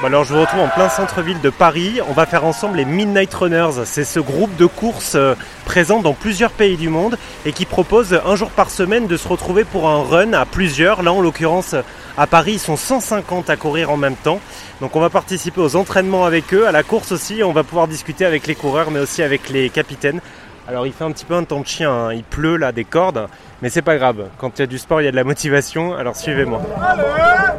Bah alors je vous retrouve en plein centre-ville de Paris. On va faire ensemble les Midnight Runners. C'est ce groupe de courses euh, présent dans plusieurs pays du monde et qui propose un jour par semaine de se retrouver pour un run à plusieurs. Là en l'occurrence à Paris ils sont 150 à courir en même temps. Donc on va participer aux entraînements avec eux, à la course aussi. On va pouvoir discuter avec les coureurs mais aussi avec les capitaines. Alors il fait un petit peu un temps de chien, hein. il pleut là des cordes, mais c'est pas grave. Quand il y a du sport, il y a de la motivation. Alors suivez-moi. worries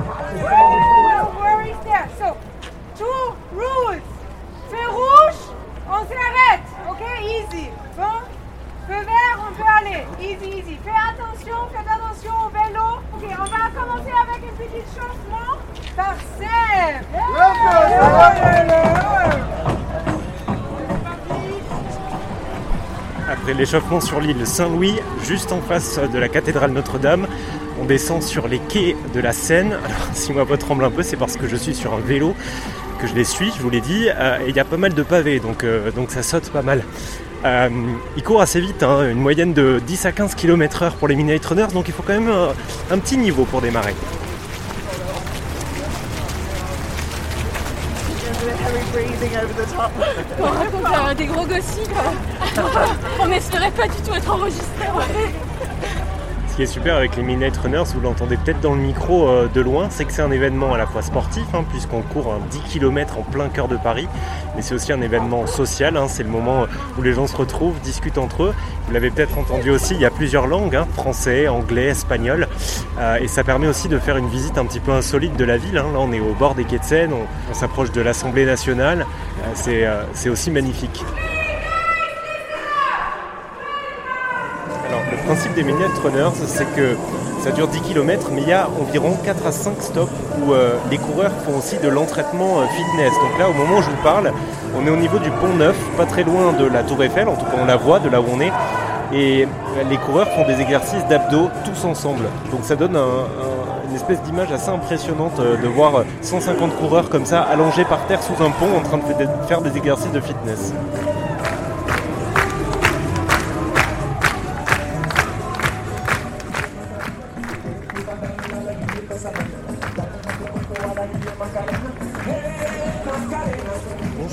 Fais attention, faites attention au vélo. Ok, on va commencer avec un petit changement. Parfait. Après l'échauffement sur l'île Saint-Louis, juste en face de la cathédrale Notre-Dame, on descend sur les quais de la Seine. Alors, si ma voix tremble un peu, c'est parce que je suis sur un vélo, que je les suis, je vous l'ai dit, euh, et il y a pas mal de pavés, donc, euh, donc ça saute pas mal. Euh, ils courent assez vite, hein, une moyenne de 10 à 15 km/h pour les Midnight Runners, donc il faut quand même euh, un petit niveau pour démarrer. Des gros gossips. On n'espérait pas du tout être enregistré super avec les Midnight Runners, vous l'entendez peut-être dans le micro euh, de loin, c'est que c'est un événement à la fois sportif, hein, puisqu'on court un 10 km en plein cœur de Paris, mais c'est aussi un événement social, hein, c'est le moment où les gens se retrouvent, discutent entre eux. Vous l'avez peut-être entendu aussi, il y a plusieurs langues, hein, français, anglais, espagnol, euh, et ça permet aussi de faire une visite un petit peu insolite de la ville. Là on est au bord des quais de Seine, on, s'approche de l'Assemblée nationale, Euh, euh, c'est aussi magnifique. Alors, le principe des Midnight Runners, c'est que ça dure 10 km, mais il y a environ 4 à 5 stops où euh, les coureurs font aussi de l'entraînement euh, fitness. Donc là, au moment où je vous parle, on est au niveau du pont Neuf, pas très loin de la Tour Eiffel, en tout cas on la voit de là où on est. Et euh, les coureurs font des exercices d'abdos tous ensemble. Donc ça donne un- un- une espèce d'image assez impressionnante de voir euh, 150 coureurs comme ça allongés par terre sous un pont en train de faire des exercices de fitness.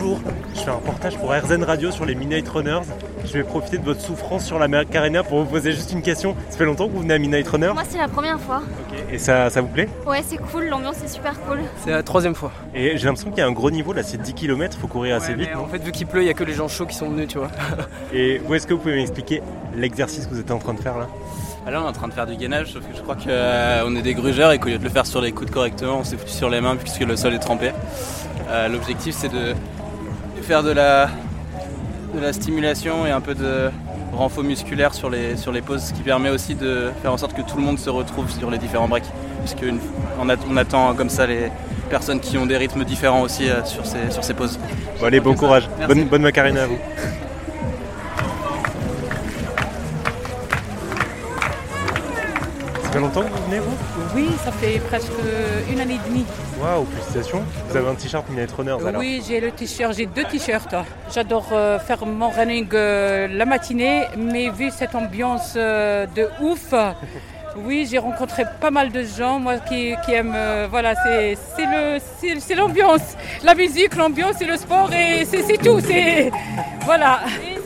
Bonjour, je fais un reportage pour RZN Radio sur les Midnight Runners. Je vais profiter de votre souffrance sur la Macarena pour vous poser juste une question. Ça fait longtemps que vous venez à Midnight Runner Moi, c'est la première fois. Et ça, ça vous plaît? Ouais, c'est cool, l'ambiance est super cool. C'est la troisième fois. Et j'ai l'impression qu'il y a un gros niveau là, c'est 10 km, il faut courir assez vite. en fait, vu qu'il pleut, il y a que les gens chauds qui sont venus, tu vois. Et où est-ce que vous pouvez m'expliquer l'exercice que vous êtes en train de faire là? Ah là, on est en train de faire du gainage, sauf que je crois qu'on est des grugeurs et qu'au lieu de le faire sur les coudes correctement, on s'est foutu sur les mains puisque le sol est trempé. Euh, L'objectif, c'est de faire de la, de la stimulation et un peu de renfort musculaire sur les, sur les pauses, ce qui permet aussi de faire en sorte que tout le monde se retrouve sur les différents breaks. Puisque on, attend comme ça les personnes qui ont des rythmes différents aussi euh, sur, ces, sur ces pauses. Bon allez, bon courage. Merci. Bonne, bonne Macarena à vous. Ça fait longtemps que vous venez vous Oui, ça fait presque une année et demie. Waouh, félicitations. Vous avez un t-shirt Midnight Runners alors Oui, j'ai le t-shirt, j'ai deux t-shirts. J'adore euh, faire mon running euh, la matinée, mais vu cette ambiance euh, de ouf, oui, j'ai rencontré pas mal de gens, moi qui, qui aiment, euh, voilà, c'est c'est le, c'est c'est l'ambiance, la musique, l'ambiance et le sport et c'est c'est tout, c'est voilà. Et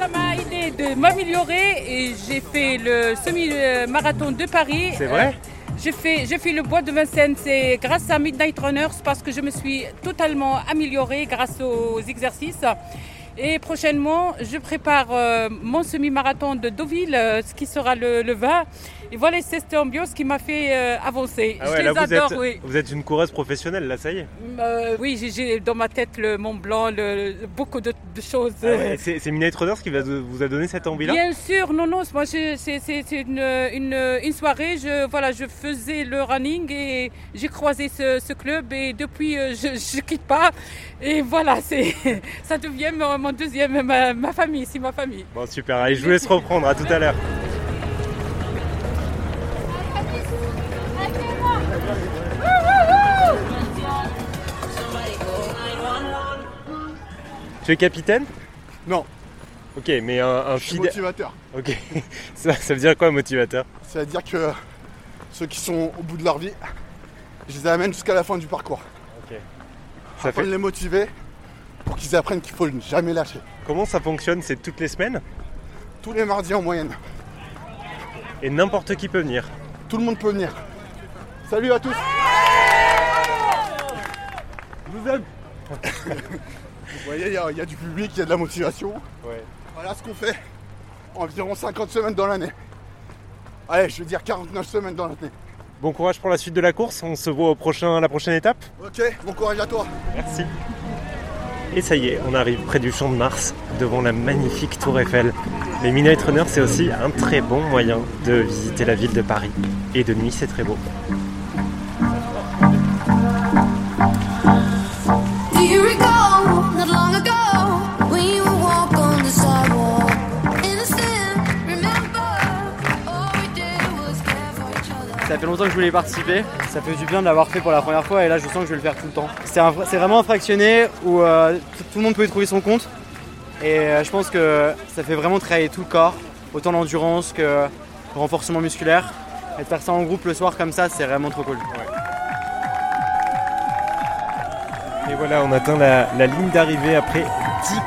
de m'améliorer et j'ai fait le semi-marathon de Paris. C'est vrai? J'ai fait, j'ai fait le bois de Vincennes, c'est grâce à Midnight Runners parce que je me suis totalement améliorée grâce aux exercices. Et prochainement, je prépare euh, mon semi-marathon de Deauville, euh, ce qui sera le, le 20. Et voilà, c'est cette ambiance qui m'a fait euh, avancer. Ah je les là vous adore, êtes, oui. vous êtes une coureuse professionnelle là, ça y est. Euh, oui, j'ai- dans ma tête le Mont Blanc, le- beaucoup de, de choses. Ah ouais, c'est Midnight Runners qui va- vous a donné cette envie là Bien sûr, non, non, moi c'est une, une, une soirée, je, voilà, je faisais le running et j'ai croisé ce, ce club et depuis euh, je ne quitte pas. Et voilà, ça devient mon, mon deuxième, ma, ma famille, c'est ma famille. Bon super, allez je vous laisse reprendre, à tout à l'heure. Tu es capitaine Non, Ok, mais un, un je suis fidèle- motivateur. Ok, ça, ça veut dire quoi motivateur? C'est-à-dire que ceux qui sont au bout de leur vie, je les amène jusqu'à la fin du parcours. Ok. Ça afin fait- de les motiver pour qu'ils apprennent qu'il faut jamais lâcher. Comment ça fonctionne C'est toutes les semaines? Tous les mardis en moyenne. et n'importe qui peut venir. Tout le monde peut venir. Salut à tous Je vous aime Vous voyez, il y, a- il y a du public, il y a de la motivation. Ouais. Voilà ce qu'on fait. Environ 50 semaines dans l'année. Allez, je veux dire 49 semaines dans l'année. Bon courage pour la suite de la course. On se voit au prochain, à la prochaine étape. Ok, bon courage à toi Merci. Et ça y est, on arrive près du Champ de Mars, devant la magnifique Tour Eiffel. Les Midnight Runners, c'est aussi un très bon moyen de visiter la ville de Paris. Et de nuit, c'est très beau. Ça fait longtemps que je voulais y participer. Ça fait du bien de l'avoir fait pour la première fois et là je sens que je vais le faire tout le temps. C'est un vrai- c'est vraiment un fractionné où euh, tout, tout le monde peut y trouver son compte. Et euh, je pense que ça fait vraiment travailler tout le corps, autant l'endurance que le renforcement musculaire. Et de faire ça en groupe le soir comme ça, c'est vraiment trop cool. Et voilà, on atteint la, ligne d'arrivée après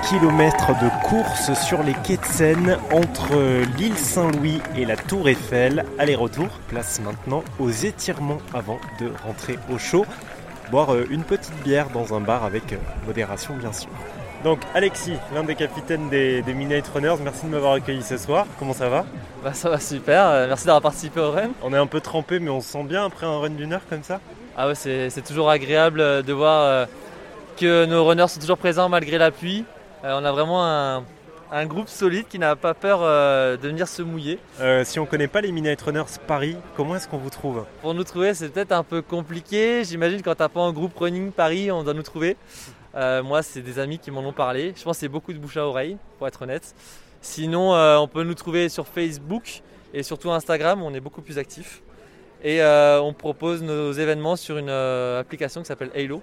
10 km de course sur les quais de Seine entre l'île Saint-Louis et la Tour Eiffel. Aller-retour, place maintenant aux étirements avant de rentrer au chaud. Boire euh, une petite bière dans un bar avec euh, modération, bien sûr. Donc, Alexis, l'un des capitaines des, des Midnight Runners, merci de m'avoir accueilli ce soir. Comment ça va? Bah ça va super, euh, merci d'avoir participé au run. On est un peu trempé, mais on se sent bien après un run d'une heure comme ça? Ah ouais, c'est toujours agréable euh, de voir euh, que nos runners sont toujours présents malgré la pluie. Euh, on a vraiment un, un groupe solide qui n'a pas peur euh, de venir se mouiller. Euh, Si on connaît pas les Midnight Runners Paris, comment est-ce qu'on vous trouve? Pour nous trouver, c'est peut-être un peu compliqué. J'imagine quand t'as pas un groupe running Paris, on doit nous trouver. Euh, moi, c'est des amis qui m'en ont parlé. Je pense que c'est beaucoup de bouche à oreille, pour être honnête. Sinon, euh, on peut nous trouver sur Facebook et surtout Instagram, on est beaucoup plus actifs. Et euh, on propose nos événements sur une application qui s'appelle Halo.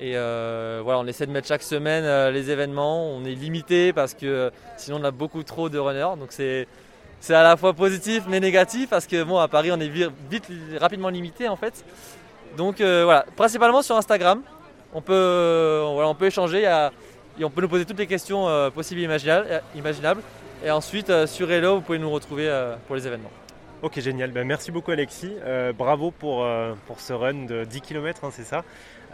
Et voilà, on essaie de mettre chaque semaine les événements. On est limité parce que sinon on a beaucoup trop de runners. Donc c'est c'est à la fois positif mais négatif parce que bon à Paris on est vi- vite rapidement limité en fait. Donc voilà, principalement sur Instagram, on peut, euh, voilà, on peut échanger et on peut nous poser toutes les questions euh, possibles et imaginables, euh, imaginables. Et ensuite euh, sur Hello vous pouvez nous retrouver euh, pour les événements. Ok, génial. Ben, merci beaucoup, Alexis. Bravo pour, pour ce run de 10 km, c'est ça.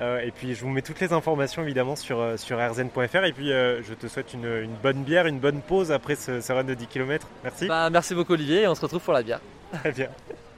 Et puis, je vous mets toutes les informations évidemment sur, sur rzn.fr. Et puis, je te souhaite une, une bonne bière, une bonne pause après ce, ce run de 10 km. Merci. Bah, merci beaucoup Olivier et on se retrouve pour la bière. Très bien.